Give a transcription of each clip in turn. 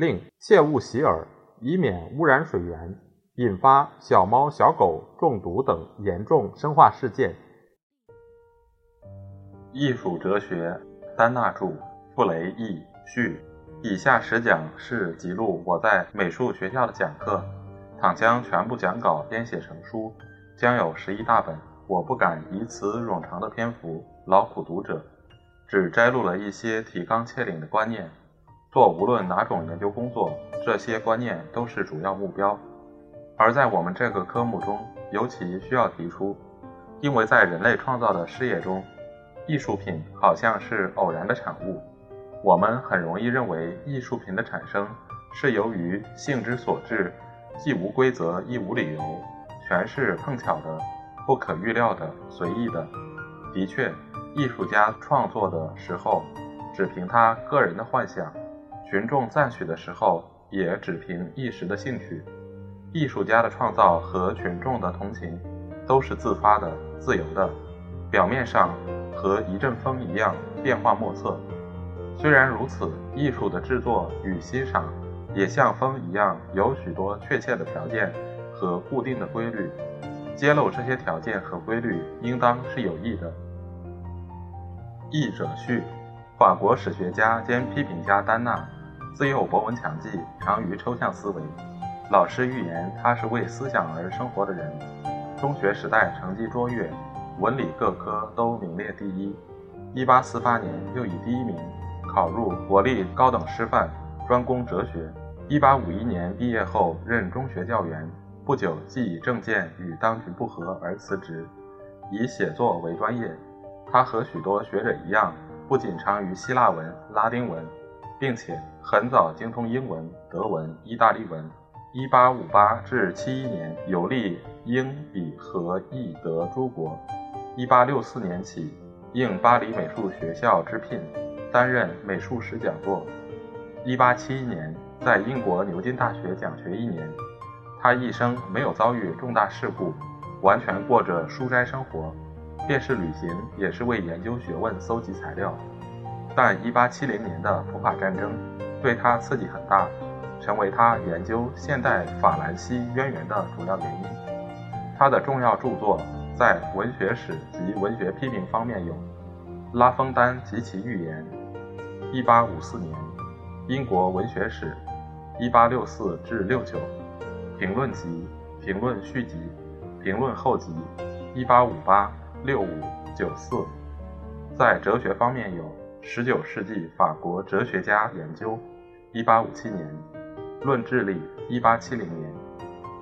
另切勿洗耳，以免污染水源，引发小猫小狗中毒等严重生化事件。艺术哲学，丹纳著，傅雷译，序。以下十讲是记录我在美术学校的讲课，倘将全部讲稿编写成书。将有十一大本，我不敢以此冗长的篇幅劳苦读者，只摘录了一些提纲挈领的观念。做无论哪种研究工作，这些观念都是主要目标。而在我们这个科目中，尤其需要提出，因为在人类创造的事业中，艺术品好像是偶然的产物，我们很容易认为艺术品的产生是由于性之所至，既无规则，亦无理由。全是碰巧的、不可预料的、随意的。的确，艺术家创作的时候，只凭他个人的幻想；群众赞许的时候，也只凭一时的兴趣。艺术家的创造和群众的同情，都是自发的、自由的，表面上和一阵风一样变化莫测。虽然如此，艺术的制作与欣赏，也像风一样，有许多确切的条件。和固定的规律，揭露这些条件和规律，应当是有益的。译者序：法国史学家兼批评家丹纳，自幼博闻强记，长于抽象思维。老师预言他是为思想而生活的人。中学时代成绩卓越，文理各科都名列第一。1848年又以第一名考入国立高等师范，专攻哲学。1851年毕业后任中学教员。不久，即以政见与当局不合而辞职，以写作为专业。他和许多学者一样，不仅长于希腊文、拉丁文，并且很早精通英文、德文、意大利文。1858至71年游历英、比和意、德诸国。1864年起，应巴黎美术学校之聘，担任美术史讲座。1871年，在英国牛津大学讲学一年。他一生没有遭遇重大事故，完全过着书斋生活，便是旅行，也是为研究学问搜集材料。但1870年的普法战争对他刺激很大，成为他研究现代法兰西渊源的主要原因。他的重要著作在文学史及文学批评方面有《拉封丹及其预言》（1854 年）、《英国文学史》（1864 至 69）。评论集、评论续集、评论后集，一八五八六五九四。在哲学方面有《十九世纪法国哲学家研究》，一八五七年；《论智力》，一八七零年。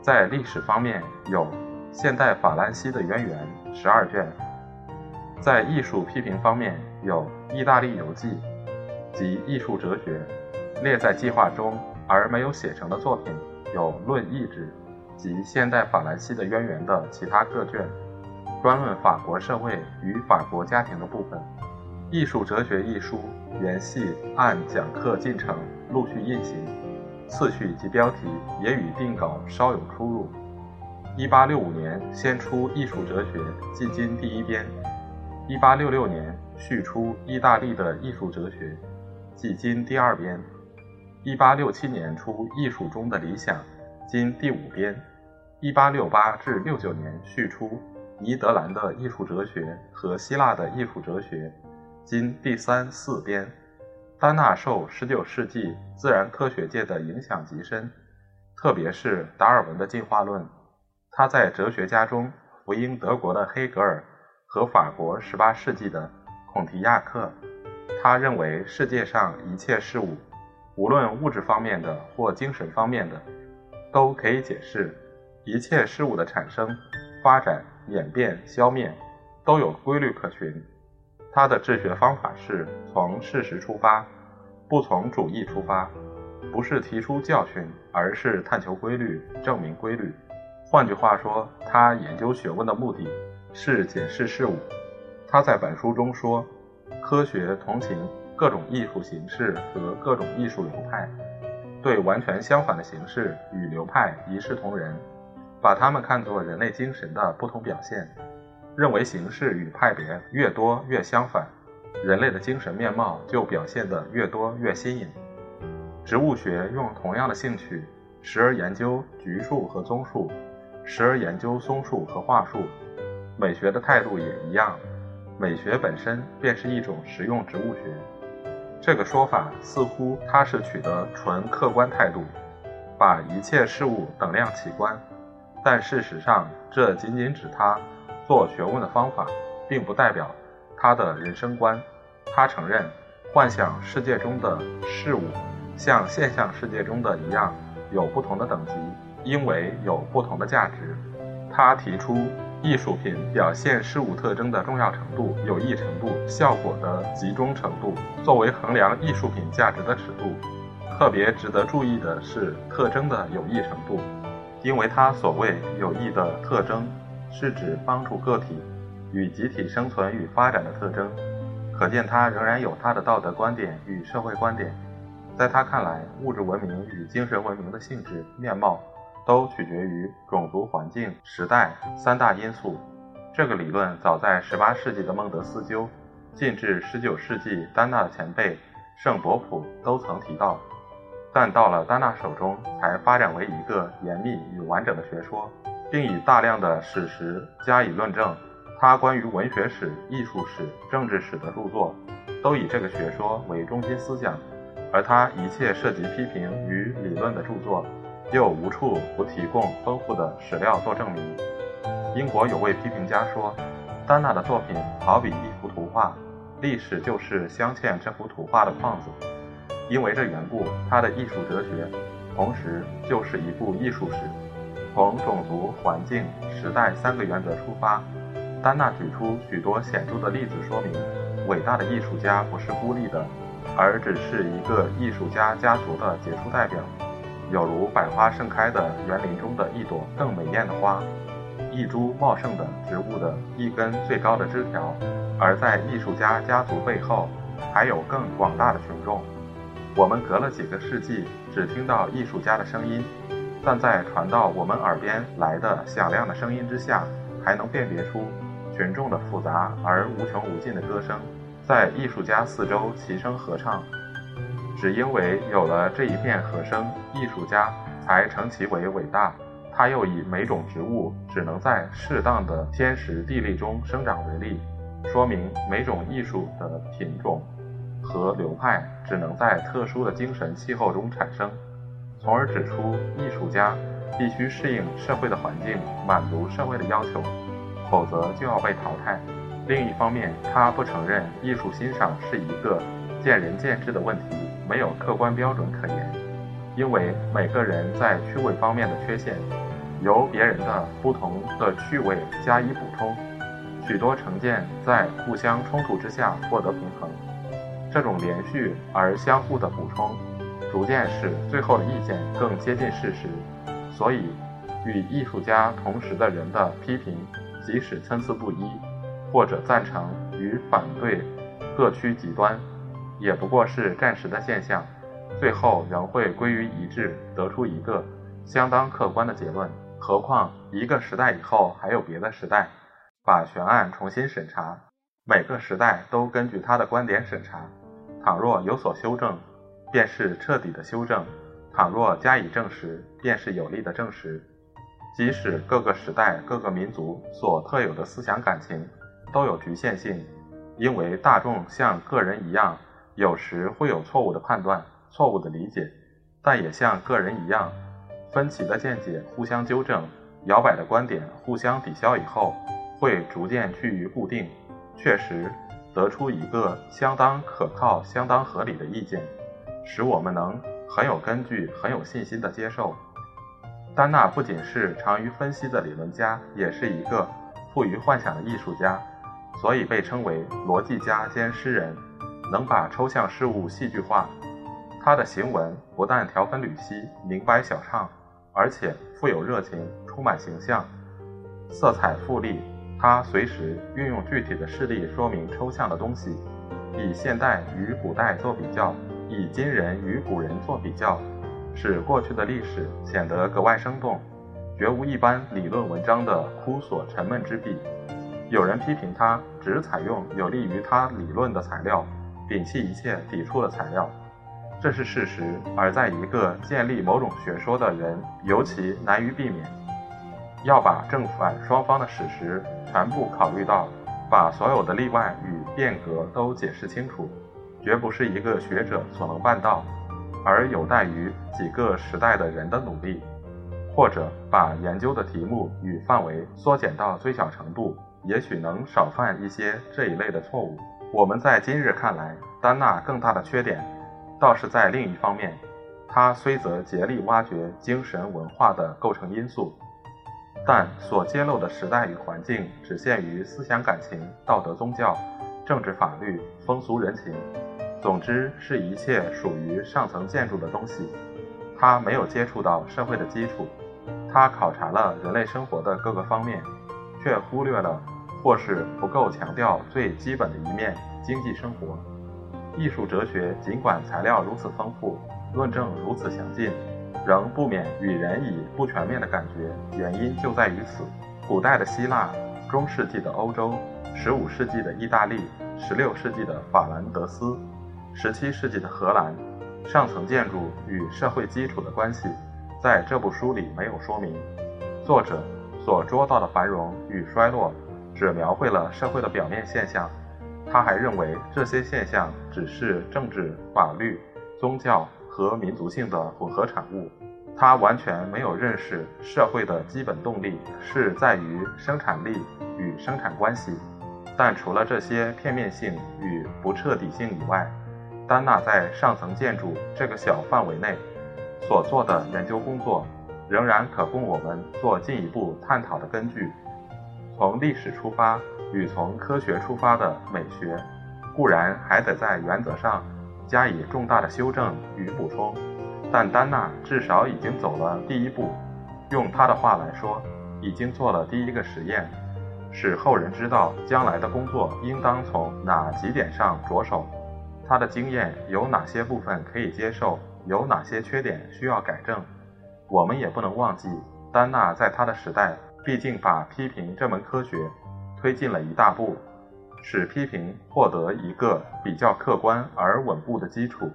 在历史方面有《现代法兰西的渊源》十二卷。在艺术批评方面有《意大利游记》及《艺术哲学》，列在计划中而没有写成的作品。有《论意志》及现代法兰西的渊源的其他各卷，专论法国社会与法国家庭的部分。《艺术哲学》一书原系按讲课进程陆续印行，次序及标题也与定稿稍有出入。1865年先出《艺术哲学》，迄今第一编；1866年续出《意大利的艺术哲学》，迄今第二编。一八六七年出《艺术中的理想》，今第五编；一八六八至六九年续出《尼德兰的艺术哲学》和《希腊的艺术哲学》，今第三四编。丹纳受十九世纪自然科学界的影响极深，特别是达尔文的进化论。他在哲学家中福音德国的黑格尔和法国十八世纪的孔提亚克。他认为世界上一切事物。无论物质方面的或精神方面的，都可以解释一切事物的产生、发展、演变、消灭，都有规律可循。他的治学方法是从事实出发，不从主义出发。不是提出教训，而是探求规律，证明规律。换句话说，他研究学问的目的是解释事物。他在本书中说，科学同情各种艺术形式和各种艺术流派，对完全相反的形式与流派一视同仁，把它们看作人类精神的不同表现，认为形式与派别越多越相反，人类的精神面貌就表现得越多越新颖。植物学用同样的兴趣，时而研究橘树和棕树。时而研究松树和桦树，美学的态度也一样。美学本身便是一种实用植物学。这个说法似乎它是取得纯客观态度，把一切事物等量齐观。但事实上，这仅仅指它做学问的方法，并不代表他的人生观。他承认，幻想世界中的事物像现象世界中的一样，有不同的等级。因为有不同的价值，他提出艺术品表现事物特征的重要程度、有益程度、效果的集中程度作为衡量艺术品价值的尺度。特别值得注意的是特征的有益程度，因为他所谓有益的特征，是指帮助个体与集体生存与发展的特征。可见他仍然有他的道德观点与社会观点。在他看来，物质文明与精神文明的性质面貌。都取决于种族、环境、时代三大因素。这个理论早在18世纪的孟德斯鸠，近至19世纪丹纳的前辈圣伯普都曾提到，但到了丹纳手中才发展为一个严密与完整的学说，并以大量的史实加以论证。他关于文学史、艺术史、政治史的著作，都以这个学说为中心思想，而他一切涉及批评与理论的著作。又无处不提供丰富的史料做证明。英国有位批评家说，丹娜的作品好比一幅图画，历史就是镶嵌这幅图画的框子。因为这缘故，他的艺术哲学同时就是一部艺术史。从种族、环境、时代三个原则出发，丹娜举出许多显著的例子，说明伟大的艺术家不是孤立的，而只是一个艺术家家族的杰出代表。有如百花盛开的园林中的一朵更美艳的花，一株茂盛的植物的一根最高的枝条，而在艺术家家族背后，还有更广大的群众。我们隔了几个世纪，只听到艺术家的声音，但在传到我们耳边来的响亮的声音之下，还能辨别出群众的复杂而无穷无尽的歌声，在艺术家四周齐声合唱。只因为有了这一片和声，艺术家才称其为伟大。他又以每种植物只能在适当的天时地利中生长为例，说明每种艺术的品种和流派只能在特殊的精神气候中产生，从而指出艺术家必须适应社会的环境，满足社会的要求，否则就要被淘汰。另一方面，他不承认艺术欣赏是一个见仁见智的问题。没有客观标准可言，因为每个人在趣味方面的缺陷，由别人的不同的趣味加以补充，许多成见在互相冲突之下获得平衡。这种连续而相互的补充，逐渐使最后的意见更接近事实。所以，与艺术家同时的人的批评，即使参差不一，或者赞成与反对各趋极端。也不过是暂时的现象，最后仍会归于一致，得出一个相当客观的结论。何况一个时代以后还有别的时代，把悬案重新审查，每个时代都根据他的观点审查。倘若有所修正，便是彻底的修正；倘若加以证实，便是有力的证实。即使各个时代、各个民族所特有的思想感情都有局限性，因为大众像个人一样。有时会有错误的判断、错误的理解，但也像个人一样，分歧的见解互相纠正，摇摆的观点互相抵消以后，会逐渐趋于固定，确实得出一个相当可靠、相当合理的意见，使我们能很有根据、很有信心地接受。丹纳不仅是长于分析的理论家，也是一个富于幻想的艺术家，所以被称为逻辑家兼诗人。能把抽象事物戏剧化，他他的行文不但条分缕析、明白晓畅，而且富有热情，充满形象，色彩富丽。他随时运用具体的事例说明抽象的东西，以现代与古代做比较，以今人与古人做比较，使过去的历史显得格外生动，绝无一般理论文章的枯索沉闷之笔。有人批评他只采用有利于他理论的材料，摒弃一切抵触的材料，这是事实，而在一个建立某种学说的人尤其难于避免。要把正反双方的史实。全部考虑到，把所有的例外与变革都解释清楚，绝不是一个学者所能办到，而有待于几个时代的人的努力，或者把研究的题目与范围缩减到最小程度，也许能少犯一些这一类的错误。我们在今日看来，丹纳更大的缺点，倒是在另一方面，他虽则竭力挖掘精神文化的构成因素。但所揭露的时代与环境只限于思想感情、道德宗教、政治法律、风俗人情，总之是一切属于上层建筑的东西。他没有接触到社会的基础，他考察了人类生活的各个方面，却忽略了或是不够强调最基本的一面——经济生活。艺术哲学尽管材料如此丰富，论证如此详尽。仍不免与人以不全面的感觉，原因就在于此。古代的希腊、中世纪的欧洲、十五世纪的意大利、十六世纪的法兰德斯、十七世纪的荷兰，上层建筑与社会基础的关系，在这部书里没有说明。作者所捉到的繁荣与衰落，只描绘了社会的表面现象。他还认为这些现象只是政治、法律、宗教。和民族性的混合产物，他完全没有认识社会的基本动力是在于生产力与生产关系。但除了这些片面性与不彻底性以外，丹纳在上层建筑这个小范围内所做的研究工作，仍然可供我们做进一步探讨的根据。从历史出发与从科学出发的美学，固然还得在原则上。加以重大的修正与补充，但丹娜至少已经走了第一步。用他的话来说，已经做了第一个实验，使后人知道将来的工作应当从哪几点上着手。他的经验有哪些部分可以接受，有哪些缺点需要改正。我们也不能忘记，丹娜在他的时代，毕竟把批评这门科学推进了一大步。使批评获得一个比较客观而稳固的基础。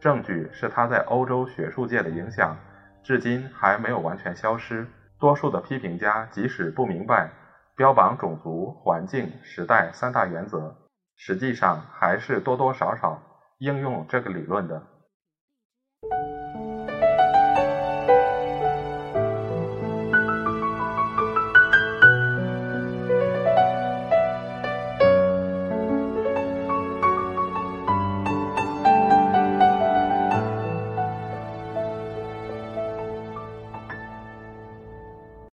证据是他在欧洲学术界的影响，至今还没有完全消失。多数的批评家即使不明白标榜种族、环境、时代三大原则，实际上还是多多少少应用这个理论的。